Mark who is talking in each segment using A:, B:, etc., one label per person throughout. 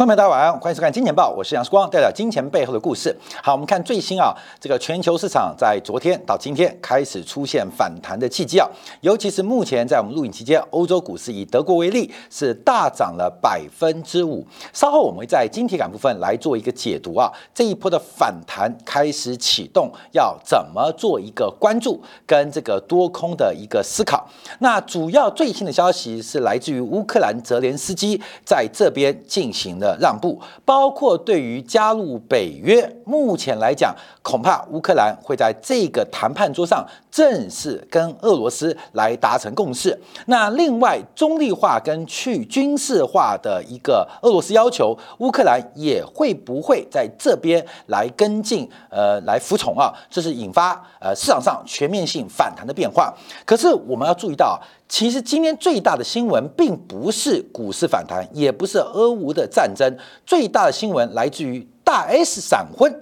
A: 观众大家晚安，欢迎收看《金钱报》，我是杨世光，带来金钱背后的故事。好，我们看最新啊，这个全球市场在昨天到今天开始出现反弹的契机啊，尤其是目前在我们录影期间，欧洲股市以德国为例是大涨了百分之五。稍后我们会在晶体感部分来做一个解读啊，这一波的反弹开始启动，要怎么做一个关注跟这个多空的一个思考。那主要最新的消息是来自于乌克兰泽连斯基在这边进行的让步，包括对于加入北约，目前来讲，恐怕乌克兰会在这个谈判桌上正式跟俄罗斯来达成共识。那另外，中立化跟去军事化的一个俄罗斯要求，乌克兰也会不会在这边来跟进？呃，来服从啊？这是引发呃市场上全面性反弹的变化。可是我们要注意到。其实今天最大的新闻并不是股市反弹，也不是俄乌的战争，最大的新闻来自于大 S 闪婚。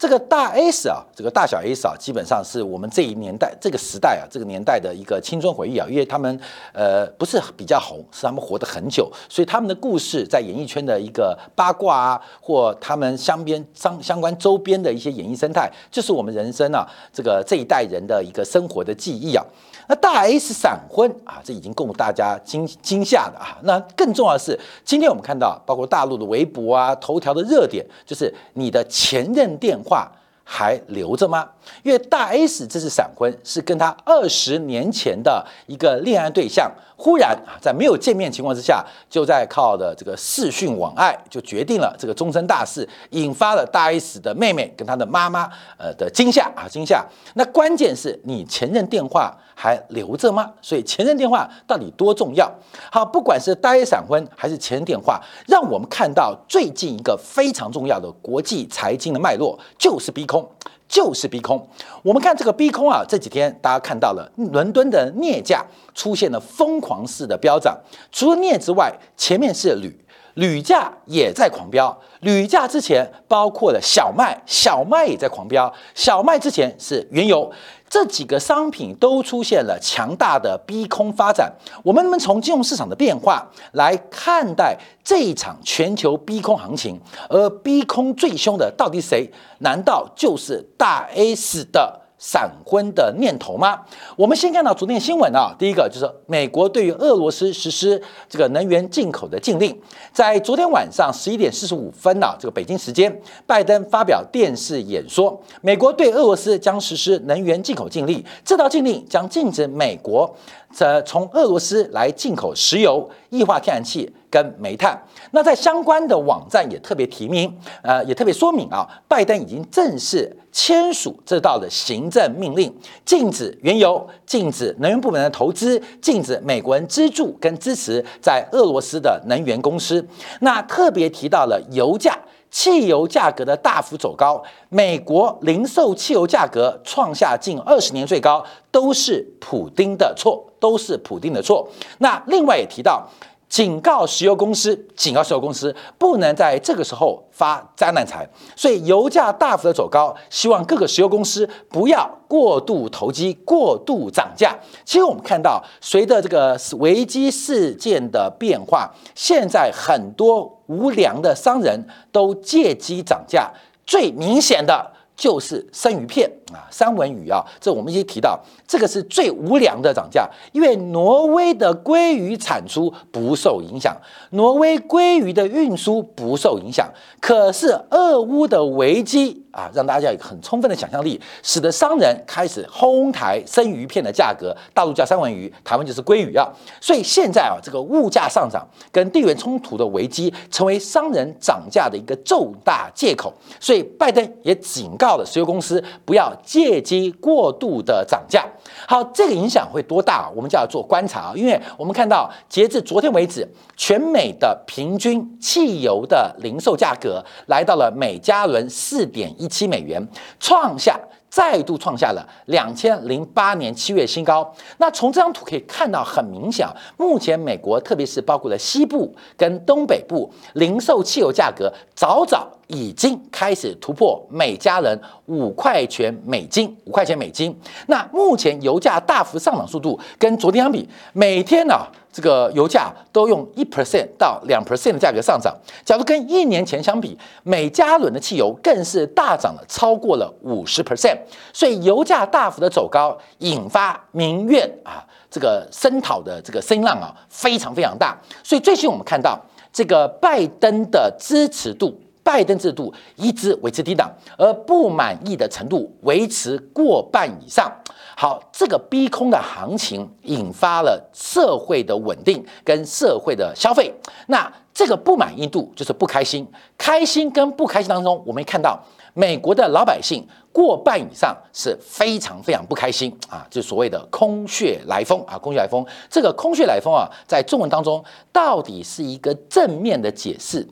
A: 这个大 S 啊，这个大小 S 啊，基本上是我们这一年代、这个时代啊，这个年代的一个青春回忆啊，因为他们呃不是比较红，是他们活得很久，所以他们的故事在演艺圈的一个八卦啊，或他们相边相相关周边的一些演艺生态，就是我们人生啊这个这一代人的一个生活的记忆啊。那大 S 闪婚啊，这已经供大家惊惊吓的啊。那更重要的是，今天我们看到，包括大陆的微博啊、头条的热点，就是你的前任电话化，还留着吗？因为大 S 这次闪婚是跟他二十年前的一个恋爱对象。忽然啊，在没有见面情况之下，就在靠的这个视讯网爱，就决定了这个终身大事，引发了大 S 的妹妹跟她的妈妈呃的惊吓啊惊吓。那关键是你前任电话还留着吗？所以前任电话到底多重要？好，不管是大 S 闪婚还是前任电话，让我们看到最近一个非常重要的国际财经的脉络，就是 B 空。就是逼空，我们看这个逼空啊，这几天大家看到了伦敦的镍价出现了疯狂式的飙涨，除了镍之外，前面是铝，铝价也在狂飙，铝价之前包括了小麦，小麦也在狂飙，小麦之前是原油。这几个商品都出现了强大的逼空发展，我们能从金融市场的变化来看待这一场全球逼空行情，而逼空最凶的到底谁？难道就是大 S 的？闪婚的念头吗？我们先看到昨天新闻啊，第一个就是美国对于俄罗斯实施这个能源进口的禁令，在昨天晚上十一点四十五分呢，这个北京时间，拜登发表电视演说，美国对俄罗斯将实施能源进口禁令，这道禁令将禁止美国。则从俄罗斯来进口石油、液化天然气跟煤炭。那在相关的网站也特别提名，呃，也特别说明啊，拜登已经正式签署这道的行政命令，禁止原油、禁止能源部门的投资、禁止美国人资助跟支持在俄罗斯的能源公司。那特别提到了油价。汽油价格的大幅走高，美国零售汽油价格创下近二十年最高，都是普丁的错，都是普丁的错。那另外也提到。警告石油公司，警告石油公司不能在这个时候发灾难财，所以油价大幅的走高，希望各个石油公司不要过度投机、过度涨价。其实我们看到，随着这个危机事件的变化，现在很多无良的商人都借机涨价，最明显的。就是生鱼片啊，三文鱼啊，这我们已经提到，这个是最无良的涨价，因为挪威的鲑鱼产出不受影响，挪威鲑鱼的运输不受影响，可是俄乌的危机啊，让大家有很充分的想象力，使得商人开始哄抬生鱼片的价格，大陆叫三文鱼，台湾就是鲑鱼啊，所以现在啊，这个物价上涨跟地缘冲突的危机，成为商人涨价的一个重大借口，所以拜登也警告。了石油公司不要借机过度的涨价。好，这个影响会多大？我们就要做观察啊，因为我们看到截至昨天为止，全美的平均汽油的零售价格来到了每加仑四点一七美元，创下再度创下了两千零八年七月新高。那从这张图可以看到，很明显，目前美国特别是包括了西部跟东北部零售汽油价格早早。已经开始突破每家人五块钱美金，五块钱美金。那目前油价大幅上涨速度跟昨天相比，每天呢这个油价都用一 percent 到两 percent 的价格上涨。假如跟一年前相比，每加仑的汽油更是大涨了超过了五十 percent。所以油价大幅的走高，引发民怨啊，这个声讨的这个声浪啊，非常非常大。所以最近我们看到这个拜登的支持度。拜登制度一直维持低档，而不满意的程度维持过半以上。好，这个逼空的行情引发了社会的稳定跟社会的消费。那这个不满意度就是不开心，开心跟不开心当中，我们看到美国的老百姓过半以上是非常非常不开心啊，就所谓的空穴来风啊，空穴来风。这个空穴来风啊，在中文当中到底是一个正面的解释？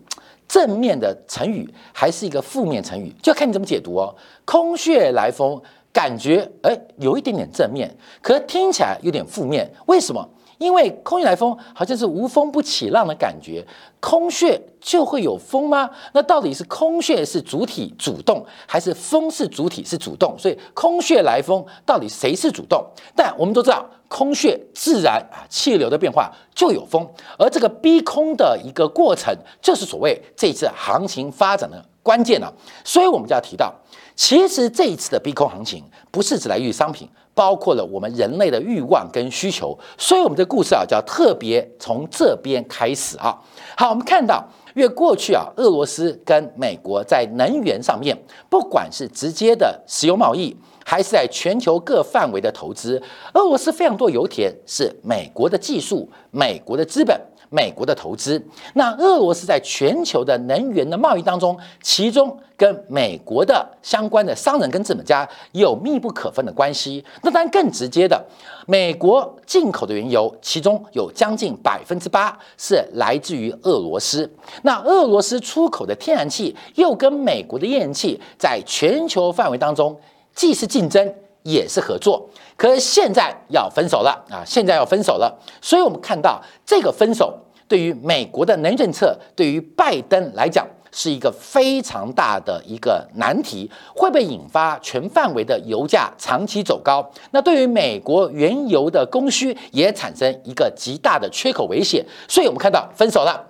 A: 正面的成语还是一个负面成语，就看你怎么解读哦。空穴来风，感觉哎有一点点正面，可听起来有点负面。为什么？因为空穴来风好像是无风不起浪的感觉，空穴就会有风吗？那到底是空穴是主体主动，还是风是主体是主动？所以空穴来风到底谁是主动？但我们都知道。空穴自然啊，气流的变化就有风，而这个逼空的一个过程，就是所谓这次行情发展的关键了。所以我们就要提到，其实这一次的逼空行情，不是只来于商品，包括了我们人类的欲望跟需求。所以我们的故事啊，叫特别从这边开始啊。好，我们看到，因为过去啊，俄罗斯跟美国在能源上面，不管是直接的石油贸易。还是在全球各范围的投资，俄罗斯非常多油田是美国的技术、美国的资本、美国的投资。那俄罗斯在全球的能源的贸易当中，其中跟美国的相关的商人跟资本家有密不可分的关系。那当然更直接的，美国进口的原油，其中有将近百分之八是来自于俄罗斯。那俄罗斯出口的天然气又跟美国的页岩气在全球范围当中。既是竞争，也是合作，可是现在要分手了啊！现在要分手了，所以我们看到这个分手对于美国的能源政策，对于拜登来讲是一个非常大的一个难题，会被引发全范围的油价长期走高。那对于美国原油的供需也产生一个极大的缺口危险，所以我们看到分手了，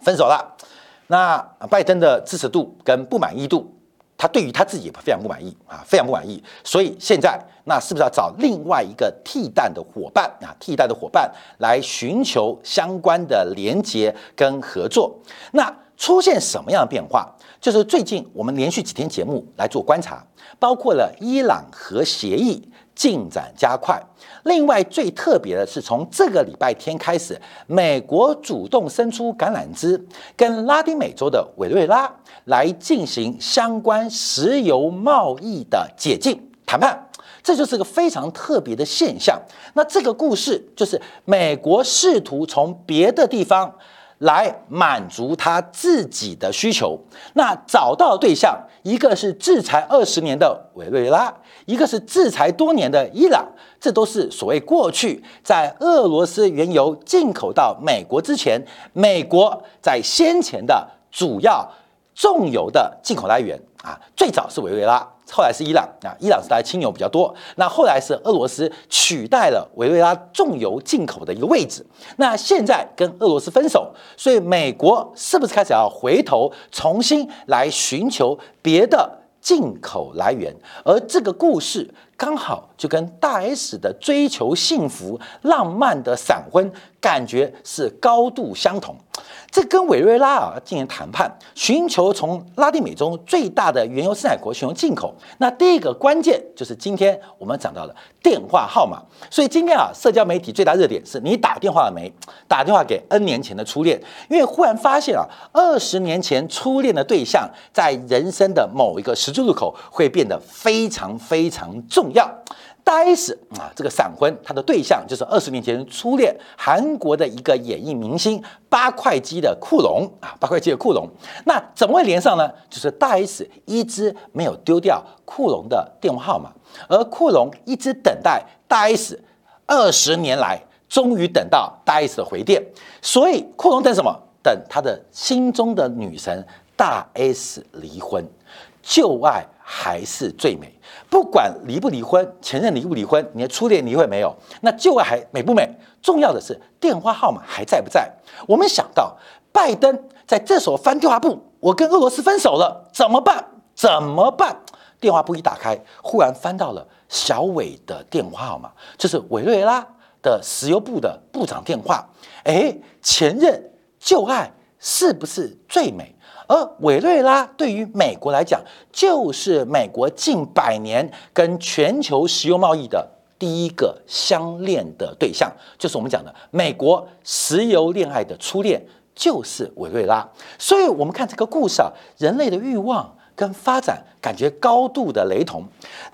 A: 分手了。那拜登的支持度跟不满意度。他对于他自己也非常不满意啊，非常不满意，所以现在那是不是要找另外一个替代的伙伴啊？替代的伙伴来寻求相关的连接跟合作？那出现什么样的变化？就是最近我们连续几天节目来做观察，包括了伊朗核协议进展加快。另外最特别的是，从这个礼拜天开始，美国主动伸出橄榄枝，跟拉丁美洲的委内瑞拉来进行相关石油贸易的解禁谈判，这就是个非常特别的现象。那这个故事就是美国试图从别的地方。来满足他自己的需求，那找到对象，一个是制裁二十年的委内瑞拉，一个是制裁多年的伊朗，这都是所谓过去在俄罗斯原油进口到美国之前，美国在先前的主要重油的进口来源啊，最早是委内瑞拉。后来是伊朗啊，伊朗是它的轻油比较多。那后来是俄罗斯取代了委内瑞拉重油进口的一个位置。那现在跟俄罗斯分手，所以美国是不是开始要回头重新来寻求别的进口来源？而这个故事刚好就跟大 S 的追求幸福、浪漫的闪婚感觉是高度相同。这跟委瑞拉啊进行谈判，寻求从拉丁美洲最大的原油生产国寻求进口。那第一个关键就是今天我们讲到了电话号码。所以今天啊，社交媒体最大热点是你打电话了没？打电话给 N 年前的初恋，因为忽然发现啊，二十年前初恋的对象在人生的某一个十字路口会变得非常非常重重要。大 S 啊，这个闪婚，他的对象就是二十年前初恋韩国的一个演艺明星八块肌的库隆啊，八块肌的库隆。那怎么会连上呢？就是大 S 一直没有丢掉库隆的电话号码，而库隆一直等待大 S 二十年来，终于等到大 S 的回电。所以库隆等什么？等他的心中的女神大 S 离婚。旧爱还是最美。不管离不离婚，前任离不离婚，你的初恋离婚没有？那旧爱还美不美？重要的是电话号码还在不在？我们想到拜登在这时候翻电话簿，我跟俄罗斯分手了，怎么办？怎么办？电话簿一打开，忽然翻到了小伟的电话号码，就是委瑞拉的石油部的部长电话。哎，前任旧爱是不是最美？而委内瑞拉对于美国来讲，就是美国近百年跟全球石油贸易的第一个相恋的对象，就是我们讲的美国石油恋爱的初恋，就是委内瑞拉。所以，我们看这个故事啊，人类的欲望跟发展。感觉高度的雷同，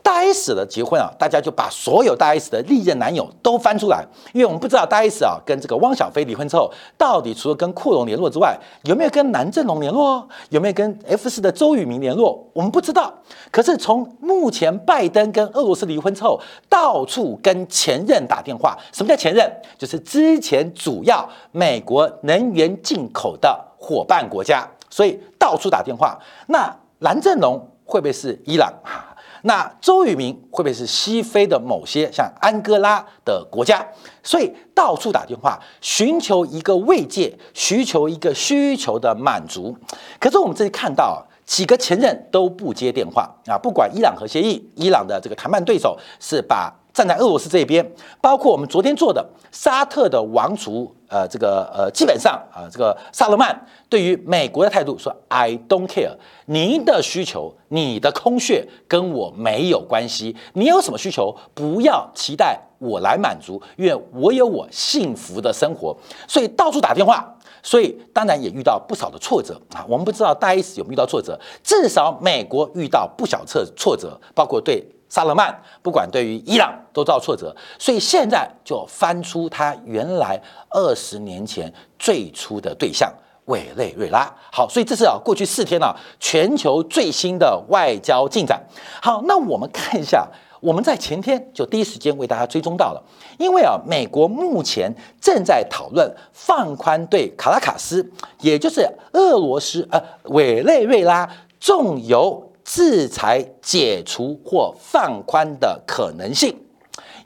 A: 大 S 的结婚啊，大家就把所有大 S 的历任男友都翻出来，因为我们不知道大 S 啊跟这个汪小菲离婚之后，到底除了跟库龙联络之外，有没有跟南正龙联络，有没有跟 F 四的周渝民联络，我们不知道。可是从目前拜登跟俄罗斯离婚之后，到处跟前任打电话，什么叫前任？就是之前主要美国能源进口的伙伴国家，所以到处打电话。那蓝正龙。会不会是伊朗？那周渝民会不会是西非的某些像安哥拉的国家？所以到处打电话，寻求一个慰藉，寻求一个需求的满足。可是我们这里看到几个前任都不接电话啊！不管伊朗核协议，伊朗的这个谈判对手是把站在俄罗斯这边，包括我们昨天做的沙特的王储。呃，这个呃，基本上啊，这个萨勒曼对于美国的态度说：“I don't care，您的需求，你的空穴跟我没有关系。你有什么需求，不要期待我来满足，因为我有我幸福的生活。所以到处打电话，所以当然也遇到不少的挫折啊。我们不知道大 S 有没有遇到挫折，至少美国遇到不小挫挫折，包括对。”萨勒曼不管对于伊朗都遭挫折，所以现在就翻出他原来二十年前最初的对象委内瑞拉。好，所以这是啊过去四天啊全球最新的外交进展。好，那我们看一下，我们在前天就第一时间为大家追踪到了，因为啊美国目前正在讨论放宽对卡拉卡斯，也就是俄罗斯呃委内瑞拉重油。制裁解除或放宽的可能性，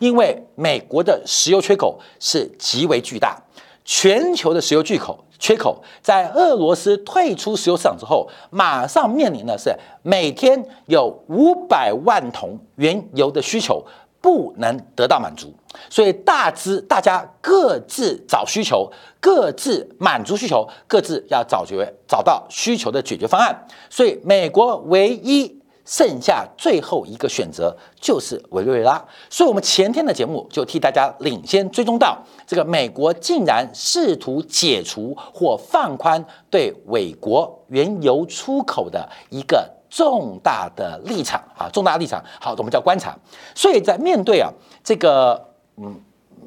A: 因为美国的石油缺口是极为巨大，全球的石油巨口缺口在俄罗斯退出石油市场之后，马上面临的是每天有五百万桶原油的需求。不能得到满足，所以大资大家各自找需求，各自满足需求，各自要找决找到需求的解决方案。所以美国唯一剩下最后一个选择就是委内瑞拉。所以我们前天的节目就替大家领先追踪到，这个美国竟然试图解除或放宽对美国原油出口的一个。重大的立场啊，重大立场，好，我们叫观察。所以在面对啊这个嗯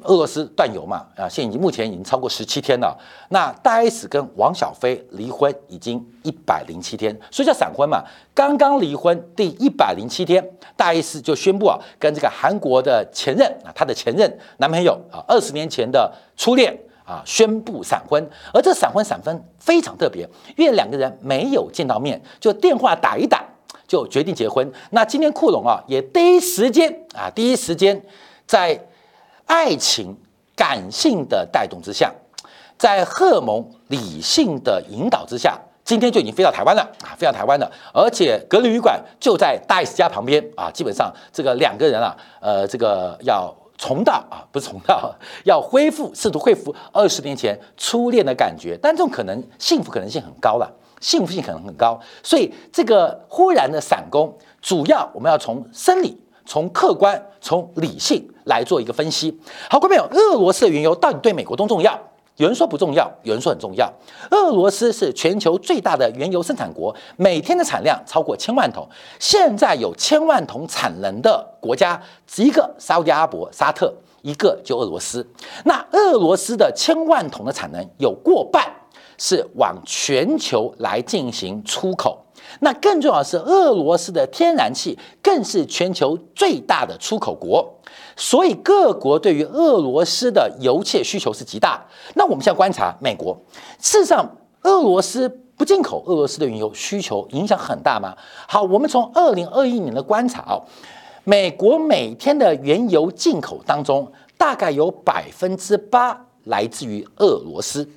A: 俄罗斯断油嘛啊，现已经目前已经超过十七天了。那大 S 跟王小飞离婚已经一百零七天，所以叫闪婚嘛。刚刚离婚第一百零七天，大 S 就宣布啊，跟这个韩国的前任啊，他的前任男朋友啊，二十年前的初恋啊，宣布闪婚。而这闪婚闪分非常特别，因为两个人没有见到面，就电话打一打。就决定结婚。那今天库龙啊，也第一时间啊，第一时间在爱情感性的带动之下，在荷尔蒙理性的引导之下，今天就已经飞到台湾了啊，飞到台湾了。而且隔离旅馆就在大 S 家旁边啊，基本上这个两个人啊，呃，这个要重蹈啊，不是重蹈，要恢复，试图恢复二十年前初恋的感觉。但这种可能幸福可能性很高了。幸福性可能很高，所以这个忽然的闪攻，主要我们要从生理、从客观、从理性来做一个分析。好，各位朋友，俄罗斯的原油到底对美国多重要？有人说不重要，有人说很重要。俄罗斯是全球最大的原油生产国，每天的产量超过千万桶。现在有千万桶产能的国家，一个沙特阿拉伯、沙特，一个就俄罗斯。那俄罗斯的千万桶的产能有过半。是往全球来进行出口，那更重要的是，俄罗斯的天然气更是全球最大的出口国，所以各国对于俄罗斯的油气需求是极大。那我们现在观察美国，事实上，俄罗斯不进口俄罗斯的原油需求影响很大吗？好，我们从二零二一年的观察啊，美国每天的原油进口当中，大概有百分之八来自于俄罗斯。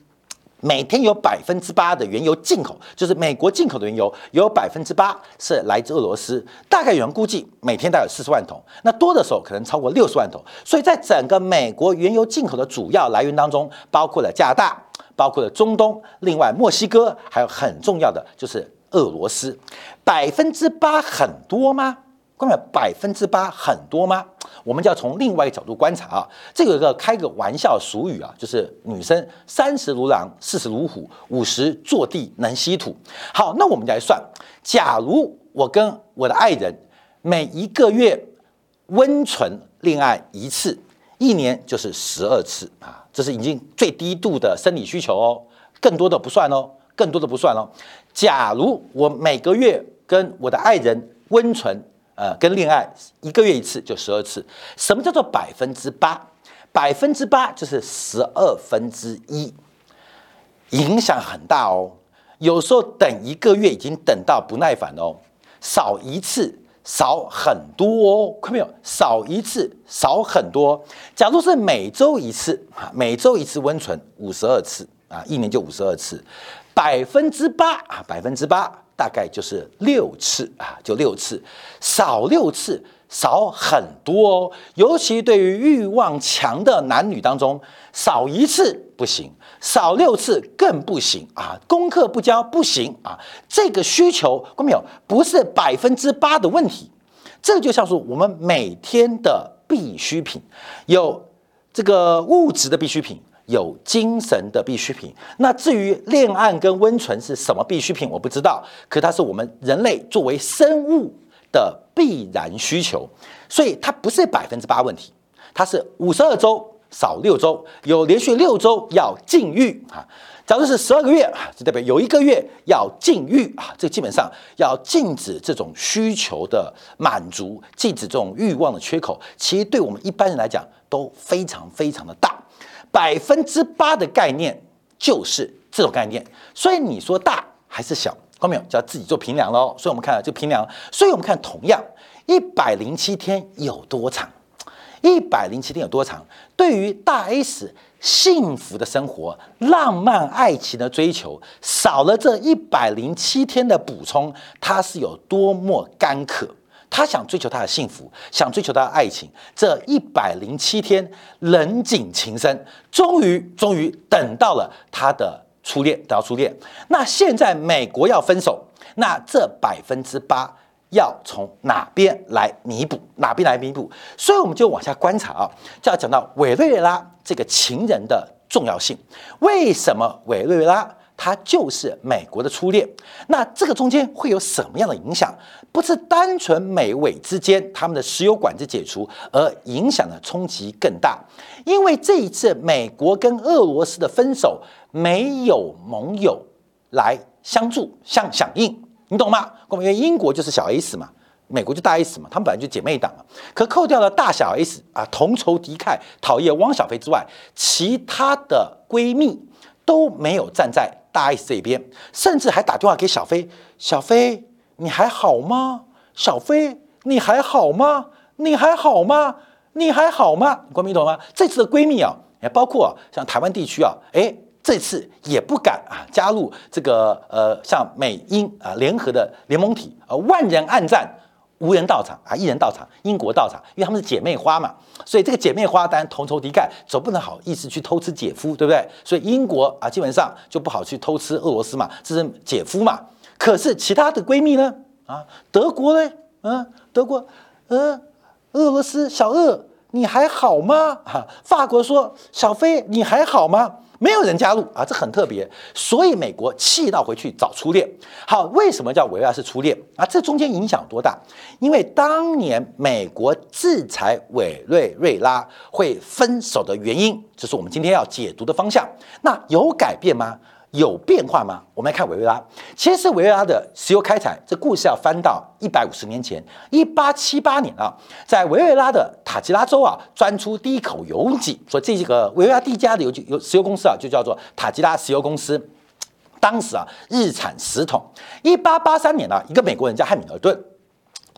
A: 每天有百分之八的原油进口，就是美国进口的原油有百分之八是来自俄罗斯，大概有人估计每天大概有四十万桶，那多的时候可能超过六十万桶。所以在整个美国原油进口的主要来源当中，包括了加拿大，包括了中东，另外墨西哥，还有很重要的就是俄罗斯，百分之八很多吗？各位，百分之八很多吗？我们就要从另外一个角度观察啊。这有一个开个玩笑俗语啊，就是女生三十如狼，四十如虎，五十坐地能吸土。好，那我们来算，假如我跟我的爱人每一个月温存恋爱一次，一年就是十二次啊，这是已经最低度的生理需求哦，更多的不算哦，更多的不算哦。假如我每个月跟我的爱人温存。呃，跟恋爱一个月一次就十二次，什么叫做百分之八？百分之八就是十二分之一，影响很大哦。有时候等一个月已经等到不耐烦哦，少一次少很多哦，看到没有？少一次少很多。假如是每周一次啊，每周一次温存五十二次啊，一年就五十二次，百分之八啊，百分之八。大概就是六次啊，就六次，少六次，少很多哦。尤其对于欲望强的男女当中，少一次不行，少六次更不行啊。功课不交不行啊。这个需求，看到没有？不是百分之八的问题，这就像是我们每天的必需品，有这个物质的必需品。有精神的必需品。那至于恋爱跟温存是什么必需品，我不知道。可它是我们人类作为生物的必然需求，所以它不是百分之八问题，它是五十二周少六周，有连续六周要禁欲啊。假如是十二个月啊，就代表有一个月要禁欲啊。这基本上要禁止这种需求的满足，禁止这种欲望的缺口。其实对我们一般人来讲都非常非常的大。百分之八的概念就是这种概念，所以你说大还是小，后面？就要自己做平量喽。所以我们看就平量，所以我们看同样一百零七天有多长？一百零七天有多长？对于大 S 幸福的生活、浪漫爱情的追求，少了这一百零七天的补充，它是有多么干渴？他想追求他的幸福，想追求他的爱情。这一百零七天，冷井情深，终于，终于等到了他的初恋，等到初恋。那现在美国要分手，那这百分之八要从哪边来弥补？哪边来弥补？所以我们就往下观察啊，就要讲到委内瑞拉这个情人的重要性。为什么委内瑞拉？他就是美国的初恋，那这个中间会有什么样的影响？不是单纯美委之间他们的石油管制解除而影响的冲击更大，因为这一次美国跟俄罗斯的分手没有盟友来相助、相响应，你懂吗？因为英国就是小 S 嘛，美国就大 S 嘛，他们本来就姐妹党嘛。可扣掉了大小 S 啊，同仇敌忾、讨厌汪小菲之外，其他的闺蜜都没有站在。大 S 这边，甚至还打电话给小飞，小飞你还好吗？小飞你还好吗？你还好吗？你还好吗？国民懂吗？这次的闺蜜啊，也包括像台湾地区啊，哎，这次也不敢啊加入这个呃像美英啊联合的联盟体，呃万人暗战。无人到场啊，一人到场，英国到场，因为他们是姐妹花嘛，所以这个姐妹花当然同仇敌忾，总不能好意思去偷吃姐夫，对不对？所以英国啊，基本上就不好去偷吃俄罗斯嘛，这是姐夫嘛。可是其他的闺蜜呢？啊，德国呢？嗯，德国，呃，俄罗斯小俄，你还好吗？哈，法国说小飞，你还好吗？没有人加入啊，这很特别，所以美国气到回去找初恋。好，为什么叫维拉是初恋啊？这中间影响多大？因为当年美国制裁委瑞瑞拉会分手的原因，这是我们今天要解读的方向。那有改变吗？有变化吗？我们来看委内瑞拉。其实委内瑞拉的石油开采，这故事要翻到一百五十年前，一八七八年啊，在委内瑞拉的塔吉拉州啊，钻出第一口油井。所以这个委内瑞拉第一家的油油石油公司啊，就叫做塔吉拉石油公司。当时啊日产十桶。一八八三年啊，一个美国人叫汉密尔顿。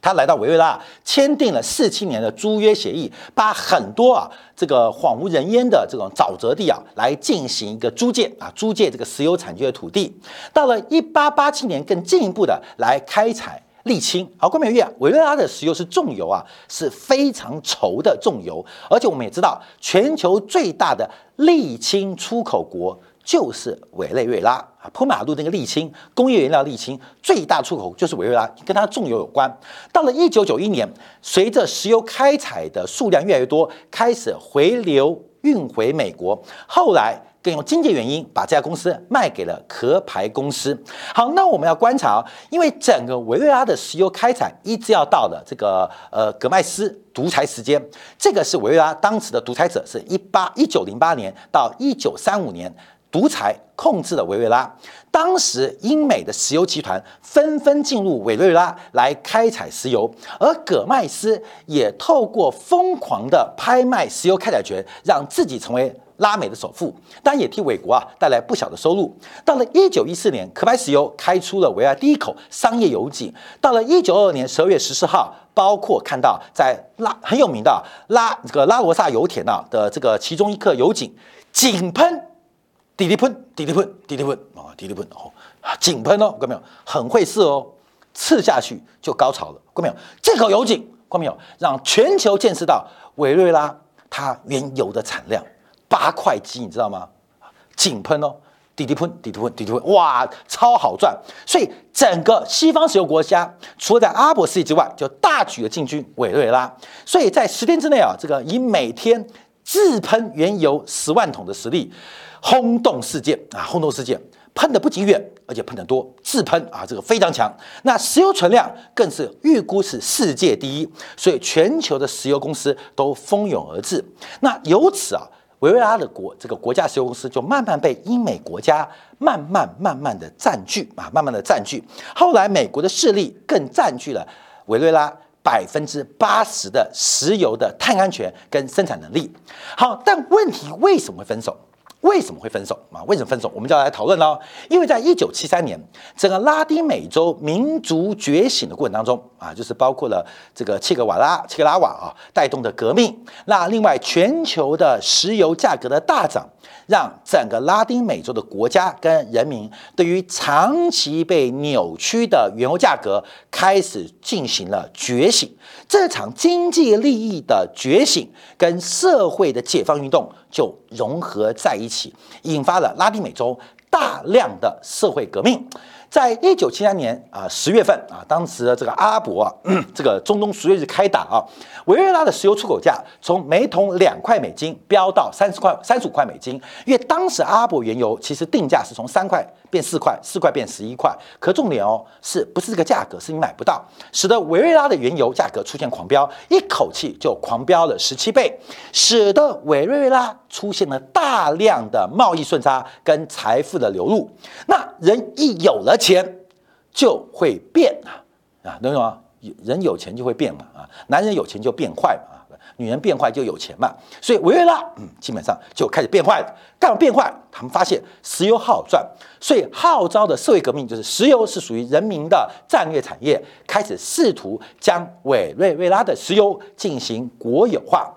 A: 他来到委内瑞拉，签订了四七年的租约协议，把很多啊这个荒无人烟的这种沼泽地啊来进行一个租借啊，租借这个石油产区的土地。到了一八八七年，更进一步的来开采沥青。好，关美玉啊，委内瑞拉的石油是重油啊，是非常稠的重油，而且我们也知道，全球最大的沥青出口国。就是委内瑞拉啊，铺马路那个沥青，工业原料沥青最大出口就是委内瑞拉，跟它重油有关。到了一九九一年，随着石油开采的数量越来越多，开始回流运回美国。后来更用经济原因把这家公司卖给了壳牌公司。好，那我们要观察啊，因为整个委内瑞拉的石油开采一直要到了这个呃格麦斯独裁时间，这个是委内瑞拉当时的独裁者，是一八一九零八年到一九三五年。独裁控制了委内瑞拉，当时英美的石油集团纷纷进入委内瑞拉来开采石油，而葛麦斯也透过疯狂的拍卖石油开采权，让自己成为拉美的首富，但也替美国啊带来不小的收入。到了一九一四年，可白石油开出了委内瑞拉第一口商业油井。到了一九二二年十二月十四号，包括看到在拉很有名的拉这个拉罗萨油田啊的这个其中一颗油井井喷。滴滴喷，滴滴喷，滴滴喷啊，滴滴喷哦，井喷哦，看到没有？很会射哦，刺下去就高潮了，看到没有？这口油井，看到没有？让全球见识到委瑞拉它原油的产量八块几，你知道吗？井喷哦，滴滴喷，滴滴喷，滴滴喷，哇，超好赚！所以整个西方石油国家，除了在阿伯世界之外，就大举的进军委瑞拉。所以在十天之内啊，这个以每天自喷原油十万桶的实力。轰动事件啊！轰动事件，喷的不仅远，而且喷得多，自喷啊，这个非常强。那石油存量更是预估是世界第一，所以全球的石油公司都蜂拥而至。那由此啊，维瑞拉的国这个国家石油公司就慢慢被英美国家慢慢慢慢的占据啊，慢慢的占据。后来美国的势力更占据了委内瑞拉百分之八十的石油的碳安全跟生产能力。好，但问题为什么会分手？为什么会分手啊？为什么分手？我们就要来讨论喽。因为在一九七三年，整个拉丁美洲民族觉醒的过程当中啊，就是包括了这个切格瓦拉、切格拉瓦啊带动的革命。那另外，全球的石油价格的大涨，让整个拉丁美洲的国家跟人民对于长期被扭曲的原油价格开始进行了觉醒。这场经济利益的觉醒跟社会的解放运动。就融合在一起，引发了拉丁美洲大量的社会革命。在一九七三年啊十月份啊，当时的这个阿拉伯啊，这个中东十月日开打啊，委内瑞拉的石油出口价从每桶两块美金飙到三十块、三十五块美金。因为当时阿拉伯原油其实定价是从三块变四块，四块变十一块。可重点哦，是不是这个价格？是你买不到，使得委瑞拉的原油价格出现狂飙，一口气就狂飙了十七倍，使得委瑞拉出现了大量的贸易顺差跟财富的流入。那人一有了。钱就会变啊啊，懂吗？人有钱就会变嘛啊，男人有钱就变坏嘛，女人变坏就有钱嘛。所以维也纳嗯，基本上就开始变坏了。干嘛变坏？他们发现石油好赚，所以号召的社会革命就是石油是属于人民的战略产业，开始试图将委内瑞拉的石油进行国有化。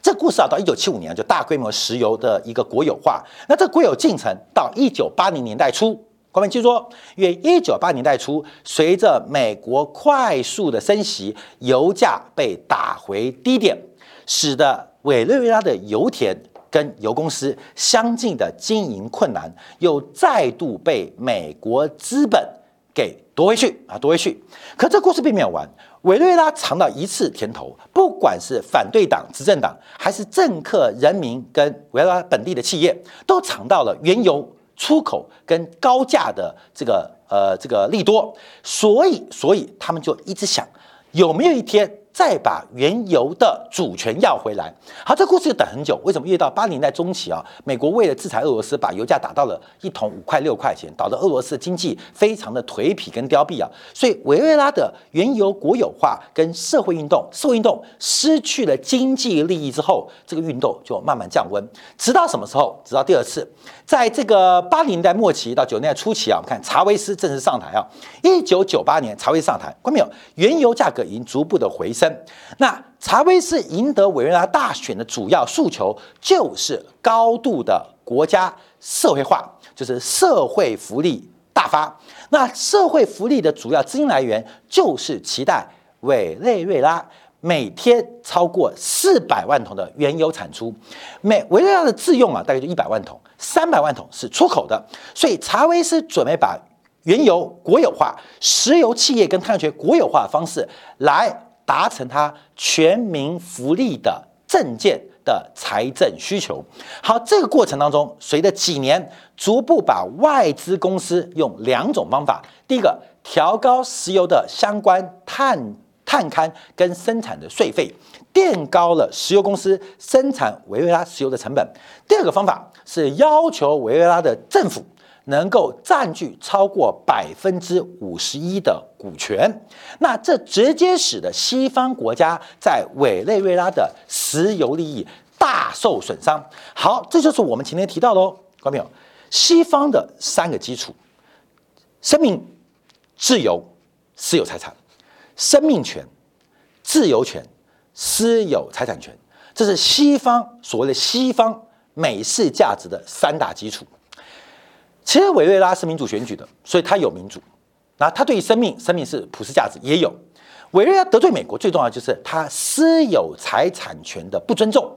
A: 这故事啊，到一九七五年就大规模石油的一个国有化。那这国有进程到一九八零年代初。我们记住，约一九八年代初，随着美国快速的升息，油价被打回低点，使得委内瑞拉的油田跟油公司相继的经营困难，又再度被美国资本给夺回去啊，夺回去。可这故事并没有完，委内瑞拉尝到一次甜头，不管是反对党执政党，还是政客、人民跟委内瑞拉本地的企业，都尝到了原油。出口跟高价的这个呃这个利多，所以所以他们就一直想有没有一天再把原油的主权要回来。好，这故事就等很久。为什么？越到八零年代中期啊，美国为了制裁俄罗斯，把油价打到了一桶五块六块钱，导致俄罗斯的经济非常的颓圮跟凋敝啊。所以委内瑞拉的原油国有化跟社会运动，社会运动失去了经济利益之后，这个运动就慢慢降温，直到什么时候？直到第二次，在这个八零年代末期到九零年代初期啊，我们看查韦斯正式上台啊。一九九八年查韦斯上台，看到没有？原油价格已经逐步的回升。那查韦斯赢得委内瑞拉大选的主要诉求就是高度的国家社会化，就是社会福利大发。那社会福利的主要资金来源就是期待委内瑞拉每天超过四百万桶的原油产出。每委内瑞拉的自用啊，大概就一百万桶，三百万桶是出口的。所以查韦斯准备把原油国有化、石油企业跟碳权国有化的方式来达成它全民福利的政见的财政需求。好，这个过程当中，随着几年逐步把外资公司用两种方法：第一个，调高石油的相关碳碳勘跟生产的税费，垫高了石油公司生产委内瑞拉石油的成本；第二个方法是要求委内瑞拉的政府。能够占据超过百分之五十一的股权，那这直接使得西方国家在委内瑞拉的石油利益大受损伤。好，这就是我们前天提到的哦，看到没有？西方的三个基础：生命、自由、私有财产；生命权、自由权、私有财产权，这是西方所谓的西方美式价值的三大基础。其实委内瑞拉是民主选举的，所以它有民主。那它对于生命，生命是普世价值，也有。委内瑞拉得罪美国最重要就是它私有财产权的不尊重，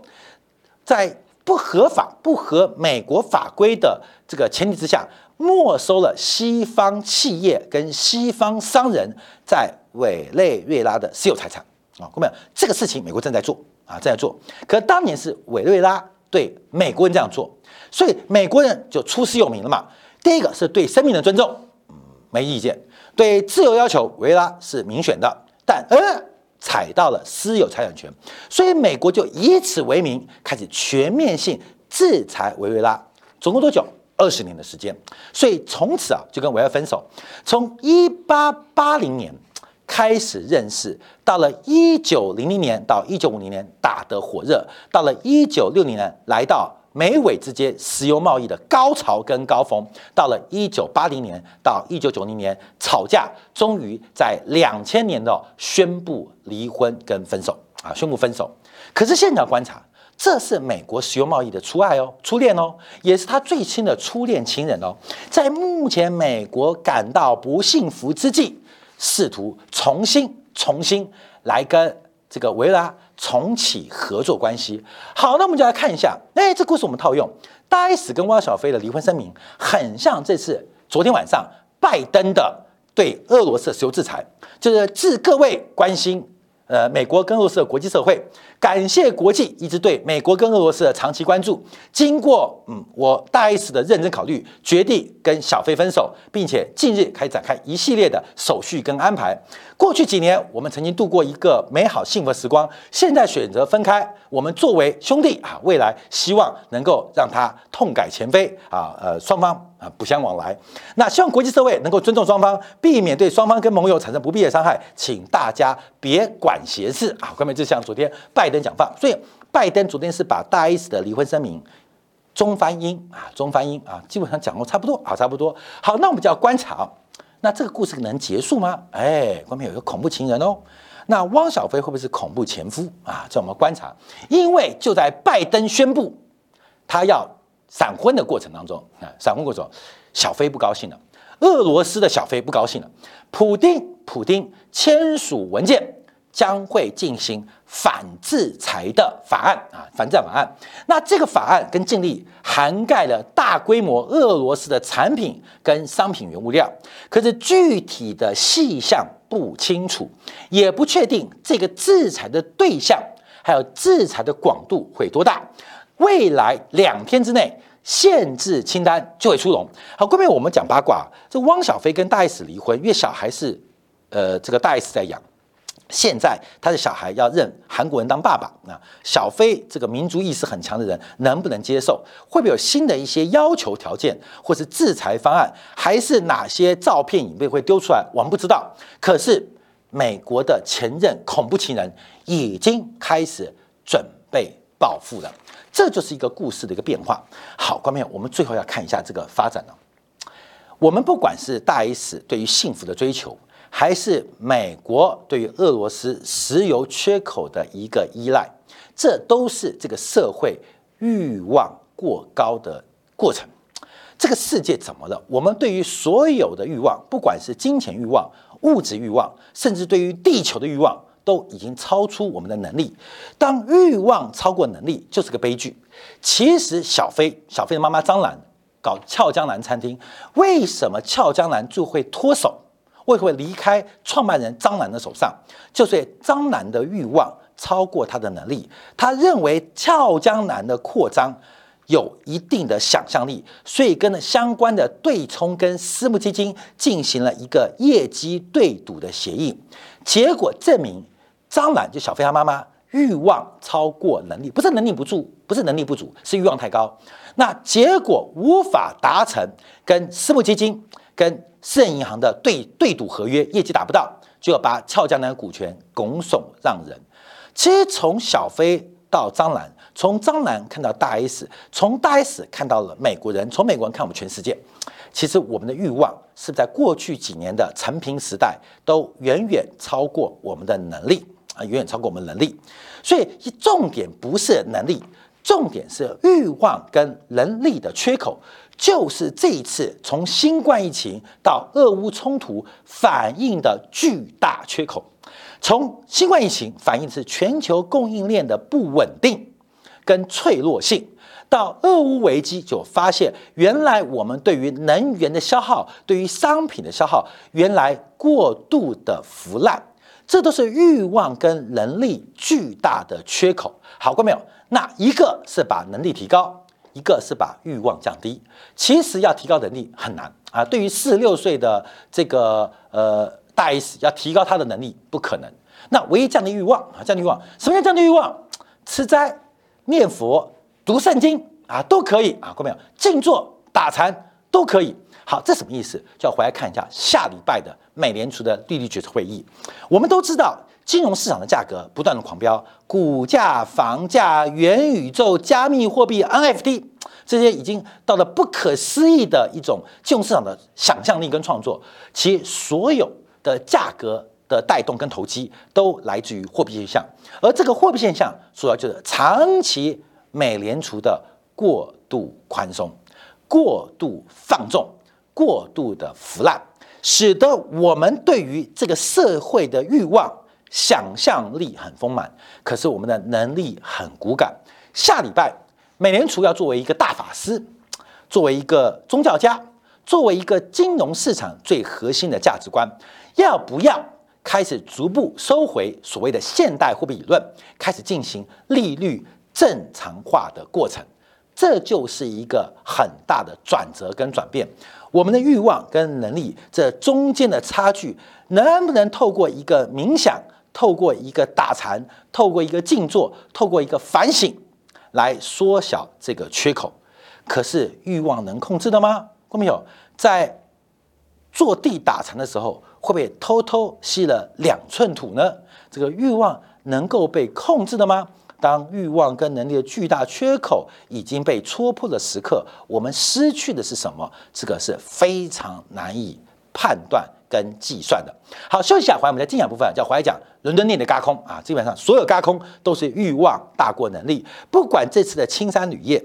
A: 在不合法、不合美国法规的这个前提之下，没收了西方企业跟西方商人在委内瑞拉的私有财产啊，看到没有？这个事情美国正在做啊，正在做。可当年是委内瑞拉对美国人这样做，所以美国人就出师有名了嘛。第一个是对生命的尊重，没意见；对自由要求，维拉是民选的，但呃踩到了私有财产权，所以美国就以此为名开始全面性制裁维维拉，总共多久？二十年的时间。所以从此啊就跟维拉分手。从一八八零年开始认识，到了一九零零年到一九五零年打得火热，到了一九六零年来到。美委之间石油贸易的高潮跟高峰，到了一九八零年到一九九零年吵架，终于在两千年的宣布离婚跟分手啊，宣布分手。可是现场观察，这是美国石油贸易的初爱哦，初恋哦，也是他最亲的初恋情人哦。在目前美国感到不幸福之际，试图重新重新来跟这个维拉。重启合作关系。好，那我们就来看一下。哎，这故事我们套用，大 S 跟汪小菲的离婚声明，很像这次昨天晚上拜登的对俄罗斯的石油制裁，就是致各位关心。呃，美国跟俄罗斯的国际社会，感谢国际一直对美国跟俄罗斯的长期关注。经过嗯，我大 S 的认真考虑，决定跟小飞分手，并且近日开展开一系列的手续跟安排。过去几年，我们曾经度过一个美好幸福时光，现在选择分开。我们作为兄弟啊，未来希望能够让他痛改前非啊，呃，双方。啊，不相往来。那希望国际社会能够尊重双方，避免对双方跟盟友产生不必的伤害，请大家别管闲事啊。关键就像昨天拜登讲话，所以拜登昨天是把大 S 的离婚声明中翻英啊，中翻英啊，基本上讲过差不多啊，差不多。好，那我们就要观察，那这个故事能结束吗？哎，外面有一个恐怖情人哦。那汪小菲会不会是恐怖前夫啊？这我们观察，因为就在拜登宣布他要。闪婚的过程当中啊，闪婚过程，小菲不高兴了，俄罗斯的小菲不高兴了，普丁普丁签署文件，将会进行反制裁的法案啊，反制法案。那这个法案跟禁令涵盖了大规模俄罗斯的产品跟商品原物料，可是具体的细项不清楚，也不确定这个制裁的对象还有制裁的广度会多大。未来两天之内，限制清单就会出笼。好，各位，我们讲八卦，这汪小菲跟大 S 离婚，因为小孩是，呃，这个大 S 在养，现在他的小孩要认韩国人当爸爸，那小飞这个民族意识很强的人能不能接受？会不会有新的一些要求条件，或是制裁方案？还是哪些照片影片会丢出来？我们不知道。可是美国的前任恐怖情人已经开始准备报复了，这就是一个故事的一个变化。好，观众朋友，我们最后要看一下这个发展了。我们不管是大 S 对于幸福的追求。还是美国对于俄罗斯石油缺口的一个依赖，这都是这个社会欲望过高的过程。这个世界怎么了？我们对于所有的欲望，不管是金钱欲望、物质欲望，甚至对于地球的欲望，都已经超出我们的能力。当欲望超过能力，就是个悲剧。其实小飞，小飞的妈妈张兰搞俏江南餐厅，为什么俏江南就会脱手？为何会离开创办人张兰的手上？就是张兰的欲望超过他的能力，他认为俏江南的扩张有一定的想象力，所以跟相关的对冲跟私募基金进行了一个业绩对赌的协议。结果证明，张兰就小飞他妈妈欲望超过能力，不是能力不足，不是能力不足，是欲望太高。那结果无法达成跟私募基金跟。私人银行的对对赌合约业绩达不到，就要把俏江南股权拱手让人。其实从小飞到张兰，从张兰看到大 S，从大 S 看到了美国人，从美国人看我们全世界。其实我们的欲望是在过去几年的成平时代都远远超过我们的能力啊，远远超过我们能力。所以重点不是能力，重点是欲望跟能力的缺口。就是这一次从新冠疫情到俄乌冲突反映的巨大缺口，从新冠疫情反映是全球供应链的不稳定跟脆弱性，到俄乌危机就发现原来我们对于能源的消耗，对于商品的消耗，原来过度的腐烂，这都是欲望跟能力巨大的缺口。好过没有？那一个是把能力提高。一个是把欲望降低，其实要提高能力很难啊。对于四十六岁的这个呃大 S，要提高他的能力不可能。那唯一降低欲望啊，降低欲望，什么叫降低欲望？吃斋、念佛、读圣经啊，都可以啊。各位朋友，静坐、打禅都可以。好，这什么意思？就要回来看一下下礼拜的美联储的利率决策会议。我们都知道。金融市场的价格不断的狂飙，股价、房价、元宇宙、加密货币、NFT 这些已经到了不可思议的一种金融市场的想象力跟创作。其所有的价格的带动跟投机都来自于货币现象，而这个货币现象主要就是长期美联储的过度宽松、过度放纵、过度的腐烂，使得我们对于这个社会的欲望。想象力很丰满，可是我们的能力很骨感。下礼拜，美联储要作为一个大法师，作为一个宗教家，作为一个金融市场最核心的价值观，要不要开始逐步收回所谓的现代货币理论，开始进行利率正常化的过程？这就是一个很大的转折跟转变。我们的欲望跟能力这中间的差距，能不能透过一个冥想？透过一个打禅，透过一个静坐，透过一个反省，来缩小这个缺口。可是欲望能控制的吗？过没有？在坐地打禅的时候，会不会偷偷吸了两寸土呢？这个欲望能够被控制的吗？当欲望跟能力的巨大缺口已经被戳破的时刻，我们失去的是什么？这个是非常难以判断。跟计算的。好，休息一下，回来我们在精讲部分，叫回来讲伦敦内的嘎空啊，基本上所有嘎空都是欲望大过能力，不管这次的青山铝业，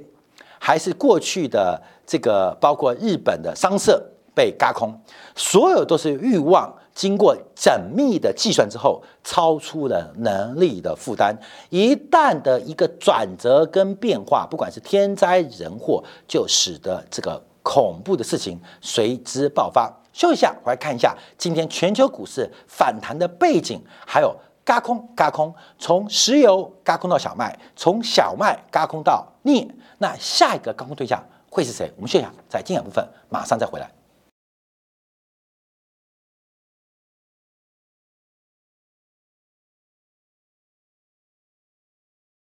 A: 还是过去的这个包括日本的商社被嘎空，所有都是欲望经过缜密的计算之后，超出了能力的负担，一旦的一个转折跟变化，不管是天灾人祸，就使得这个恐怖的事情随之爆发。休息一下，回来看一下今天全球股市反弹的背景，还有嘎空嘎空，从石油嘎空到小麦，从小麦嘎空到镍，那下一个高空对象会是谁？我们休息一下，在精讲部分马上再回来。